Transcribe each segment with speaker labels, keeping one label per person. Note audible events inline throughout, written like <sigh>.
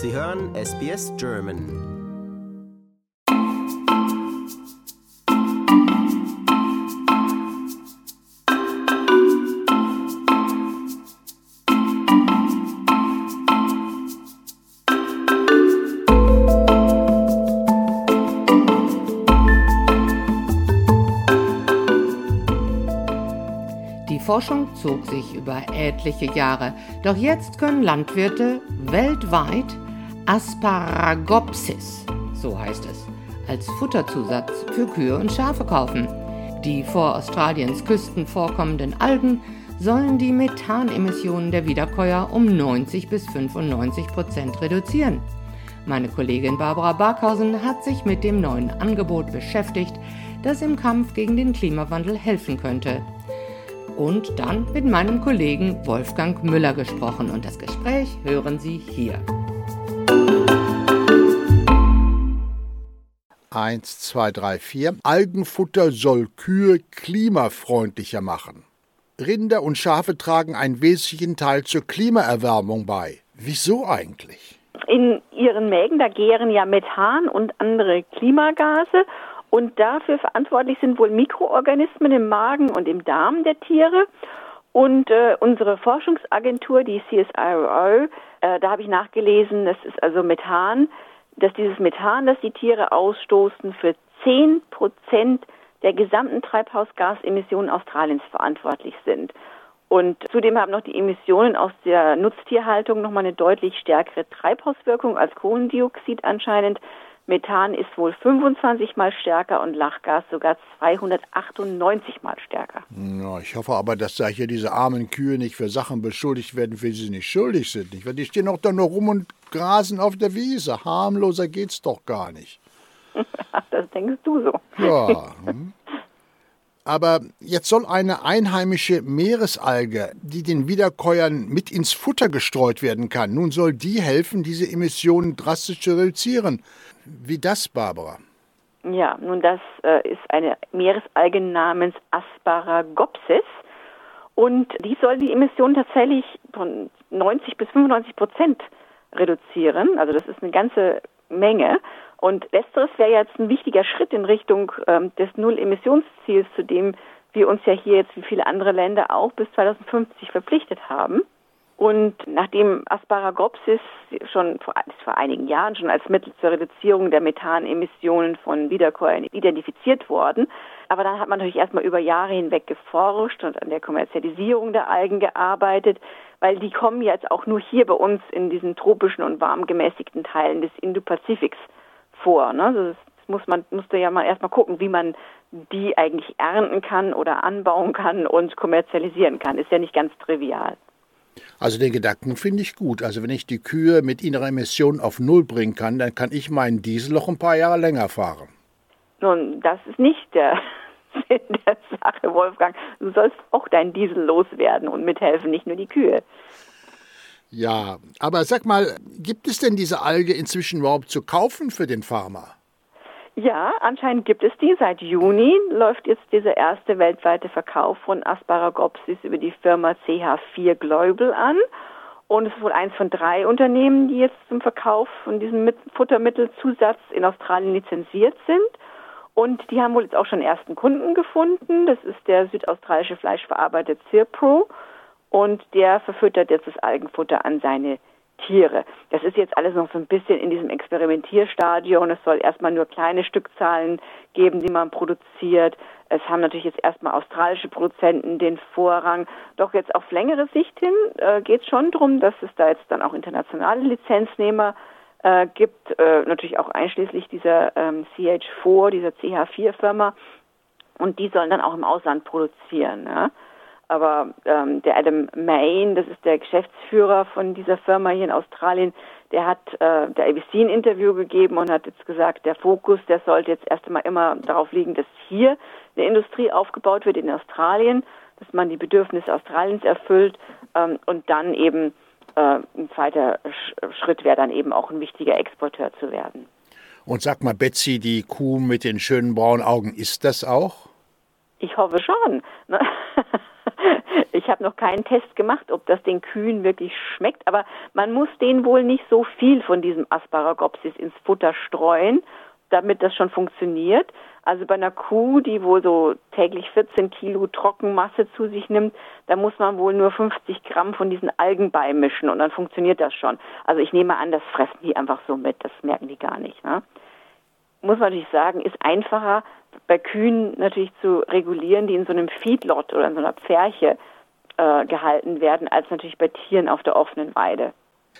Speaker 1: Sie hören SBS German.
Speaker 2: Forschung zog sich über etliche Jahre. Doch jetzt können Landwirte weltweit Asparagopsis, so heißt es, als Futterzusatz für Kühe und Schafe kaufen. Die vor Australiens Küsten vorkommenden Algen sollen die Methanemissionen der Wiederkäuer um 90 bis 95 Prozent reduzieren. Meine Kollegin Barbara Barkhausen hat sich mit dem neuen Angebot beschäftigt, das im Kampf gegen den Klimawandel helfen könnte und dann mit meinem Kollegen Wolfgang Müller gesprochen. Und das Gespräch hören Sie hier.
Speaker 3: Eins, zwei, drei, vier. Algenfutter soll Kühe klimafreundlicher machen. Rinder und Schafe tragen einen wesentlichen Teil zur Klimaerwärmung bei. Wieso eigentlich?
Speaker 4: In ihren Mägen, da gären ja Methan und andere Klimagase und dafür verantwortlich sind wohl Mikroorganismen im Magen und im Darm der Tiere. Und äh, unsere Forschungsagentur, die CSIRO, äh, da habe ich nachgelesen, das ist also Methan, dass dieses Methan, das die Tiere ausstoßen, für 10 Prozent der gesamten Treibhausgasemissionen Australiens verantwortlich sind. Und zudem haben noch die Emissionen aus der Nutztierhaltung nochmal eine deutlich stärkere Treibhauswirkung als Kohlendioxid anscheinend. Methan ist wohl 25 mal stärker und Lachgas sogar 298 mal stärker.
Speaker 3: Ja, ich hoffe aber, dass da hier diese armen Kühe nicht für Sachen beschuldigt werden, für die sie nicht schuldig sind. Nicht? Weil die stehen auch da nur rum und grasen auf der Wiese. Harmloser geht's doch gar nicht. <laughs>
Speaker 4: das denkst du so.
Speaker 3: Ja. Hm. Aber jetzt soll eine einheimische Meeresalge, die den Wiederkäuern mit ins Futter gestreut werden kann, nun soll die helfen, diese Emissionen drastisch zu reduzieren. Wie das, Barbara?
Speaker 4: Ja, nun das äh, ist eine Meeresalge namens Asparagopsis und die soll die Emissionen tatsächlich von 90 bis 95 Prozent reduzieren. Also das ist eine ganze Menge. Und letzteres wäre jetzt ein wichtiger Schritt in Richtung ähm, des Null-Emissionsziels, zu dem wir uns ja hier jetzt wie viele andere Länder auch bis 2050 verpflichtet haben. Und nachdem Asparagopsis schon vor, vor, einigen Jahren schon als Mittel zur Reduzierung der Methanemissionen von Wiederkäuern identifiziert worden, aber dann hat man natürlich erstmal über Jahre hinweg geforscht und an der Kommerzialisierung der Algen gearbeitet, weil die kommen jetzt auch nur hier bei uns in diesen tropischen und warm gemäßigten Teilen des Indo-Pazifiks vor. Ne? Also das muss man musste ja mal erstmal gucken, wie man die eigentlich ernten kann oder anbauen kann und kommerzialisieren kann. Ist ja nicht ganz trivial.
Speaker 3: Also den Gedanken finde ich gut. Also wenn ich die Kühe mit ihrer Emission auf Null bringen kann, dann kann ich meinen Diesel noch ein paar Jahre länger fahren.
Speaker 4: Nun, das ist nicht der <laughs> Sinn der Sache, Wolfgang. Du sollst auch deinen Diesel loswerden und mithelfen, nicht nur die Kühe.
Speaker 3: Ja, aber sag mal, gibt es denn diese Alge inzwischen überhaupt zu kaufen für den Farmer?
Speaker 4: Ja, anscheinend gibt es die. Seit Juni läuft jetzt dieser erste weltweite Verkauf von Asparagopsis über die Firma CH4 Global an. Und es ist wohl eins von drei Unternehmen, die jetzt zum Verkauf von diesem Futtermittelzusatz in Australien lizenziert sind. Und die haben wohl jetzt auch schon ersten Kunden gefunden. Das ist der südaustralische Fleischverarbeiter Cirpro. Und der verfüttert jetzt das Algenfutter an seine Tiere. Das ist jetzt alles noch so ein bisschen in diesem Experimentierstadion. Es soll erstmal nur kleine Stückzahlen geben, die man produziert. Es haben natürlich jetzt erstmal australische Produzenten den Vorrang. Doch jetzt auf längere Sicht hin äh, geht es schon darum, dass es da jetzt dann auch internationale Lizenznehmer äh, gibt, äh, natürlich auch einschließlich dieser ähm, CH4, dieser CH4-Firma. Und die sollen dann auch im Ausland produzieren. Ja? Aber ähm, der Adam Main, das ist der Geschäftsführer von dieser Firma hier in Australien, der hat äh, der ABC ein Interview gegeben und hat jetzt gesagt, der Fokus, der sollte jetzt erst einmal immer darauf liegen, dass hier eine Industrie aufgebaut wird in Australien, dass man die Bedürfnisse Australiens erfüllt ähm, und dann eben äh, ein zweiter Schritt wäre dann eben auch ein wichtiger Exporteur zu werden.
Speaker 3: Und sag mal, Betsy, die Kuh mit den schönen braunen Augen, ist das auch?
Speaker 4: Ich hoffe schon. Ne? Ich habe noch keinen Test gemacht, ob das den Kühen wirklich schmeckt, aber man muss denen wohl nicht so viel von diesem Asparagopsis ins Futter streuen, damit das schon funktioniert. Also bei einer Kuh, die wohl so täglich 14 Kilo Trockenmasse zu sich nimmt, da muss man wohl nur 50 Gramm von diesen Algen beimischen und dann funktioniert das schon. Also ich nehme an, das fressen die einfach so mit, das merken die gar nicht. Ne? Muss man natürlich sagen, ist einfacher bei Kühen natürlich zu regulieren, die in so einem Feedlot oder in so einer Pferche äh, gehalten werden, als natürlich bei Tieren auf der offenen Weide.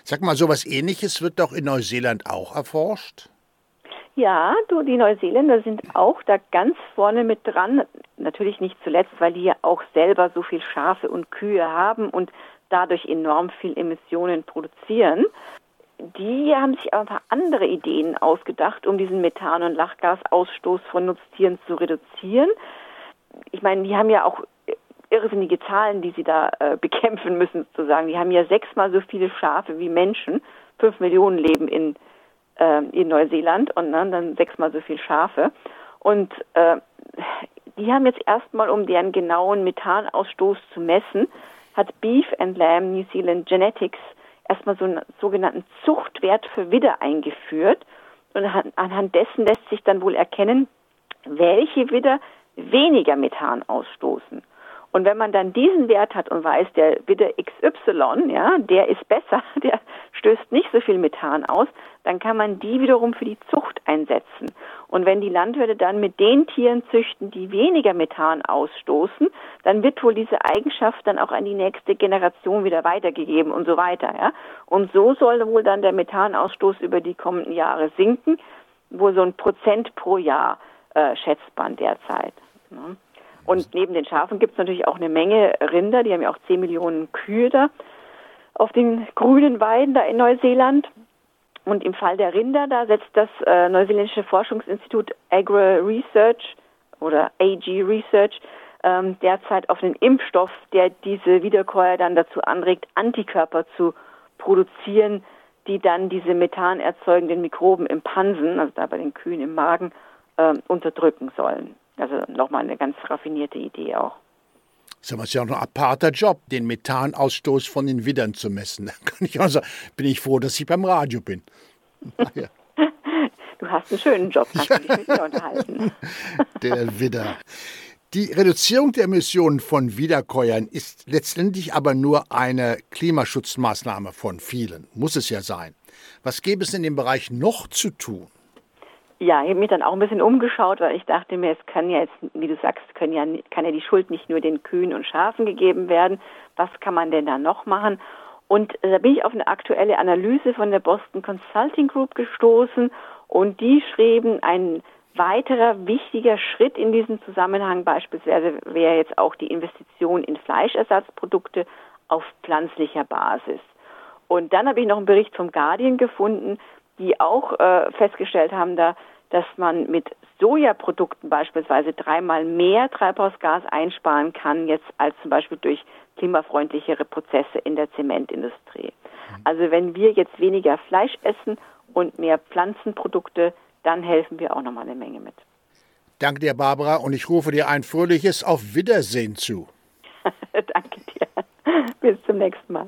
Speaker 3: Sag mal, sowas ähnliches wird doch in Neuseeland auch erforscht?
Speaker 4: Ja, du, die Neuseeländer sind auch da ganz vorne mit dran. Natürlich nicht zuletzt, weil die ja auch selber so viel Schafe und Kühe haben und dadurch enorm viel Emissionen produzieren. Die haben sich aber ein paar andere Ideen ausgedacht, um diesen Methan- und Lachgasausstoß von Nutztieren zu reduzieren. Ich meine, die haben ja auch irrsinnige Zahlen, die sie da äh, <laughs> bekämpfen müssen, sozusagen. Die haben ja sechsmal so viele Schafe wie Menschen. Fünf Millionen leben in äh, in Neuseeland und ne, dann sechsmal so viel Schafe. Und äh, die haben jetzt erstmal, um deren genauen Methanausstoß zu messen, hat Beef and Lamb New Zealand Genetics erstmal so einen sogenannten Zuchtwert für Widder eingeführt. Und anhand dessen lässt sich dann wohl erkennen, welche Widder weniger Methan ausstoßen. Und wenn man dann diesen Wert hat und weiß, der Widder XY, ja, der ist besser, <laughs> der stößt nicht so viel Methan aus, dann kann man die wiederum für die Zucht einsetzen. Und wenn die Landwirte dann mit den Tieren züchten, die weniger Methan ausstoßen, dann wird wohl diese Eigenschaft dann auch an die nächste Generation wieder weitergegeben und so weiter. Ja? Und so soll wohl dann der Methanausstoß über die kommenden Jahre sinken, wohl so ein Prozent pro Jahr äh, schätzt man derzeit. Ne? Und neben den Schafen gibt es natürlich auch eine Menge Rinder, die haben ja auch 10 Millionen Kühe da auf den grünen Weiden da in Neuseeland. Und im Fall der Rinder, da setzt das äh, neuseeländische Forschungsinstitut Agri Research oder AG Research ähm, derzeit auf einen Impfstoff, der diese Wiederkäuer dann dazu anregt, Antikörper zu produzieren, die dann diese Methan erzeugenden Mikroben im Pansen, also da bei den Kühen im Magen, äh, unterdrücken sollen. Also nochmal eine ganz raffinierte Idee auch.
Speaker 3: Das ist ja auch ein aparter Job, den Methanausstoß von den Widdern zu messen. Da <laughs> kann ich auch sagen, bin ich froh, dass ich beim Radio bin. <laughs>
Speaker 4: Ja. Du hast einen schönen Job, kannst du dich mit mir <laughs> unterhalten.
Speaker 3: Der Widder. Die Reduzierung der Emissionen von Wiederkäuern ist letztendlich aber nur eine Klimaschutzmaßnahme von vielen. Muss es ja sein. Was gäbe es in dem Bereich noch zu tun?
Speaker 4: Ja, ich habe mich dann auch ein bisschen umgeschaut, weil ich dachte mir, es kann ja jetzt, wie du sagst, können ja, kann ja die Schuld nicht nur den Kühen und Schafen gegeben werden. Was kann man denn da noch machen? Und äh, da bin ich auf eine aktuelle Analyse von der Boston Consulting Group gestoßen und die schrieben, ein weiterer wichtiger Schritt in diesem Zusammenhang beispielsweise wäre jetzt auch die Investition in Fleischersatzprodukte auf pflanzlicher Basis. Und dann habe ich noch einen Bericht vom Guardian gefunden, die auch äh, festgestellt haben, da, dass man mit Sojaprodukten beispielsweise dreimal mehr Treibhausgas einsparen kann, jetzt als zum Beispiel durch klimafreundlichere Prozesse in der Zementindustrie. Also wenn wir jetzt weniger Fleisch essen und mehr Pflanzenprodukte, dann helfen wir auch nochmal eine Menge mit.
Speaker 3: Danke dir, Barbara, und ich rufe dir ein fröhliches Auf Wiedersehen zu. <laughs>
Speaker 4: Danke dir. Bis zum nächsten Mal.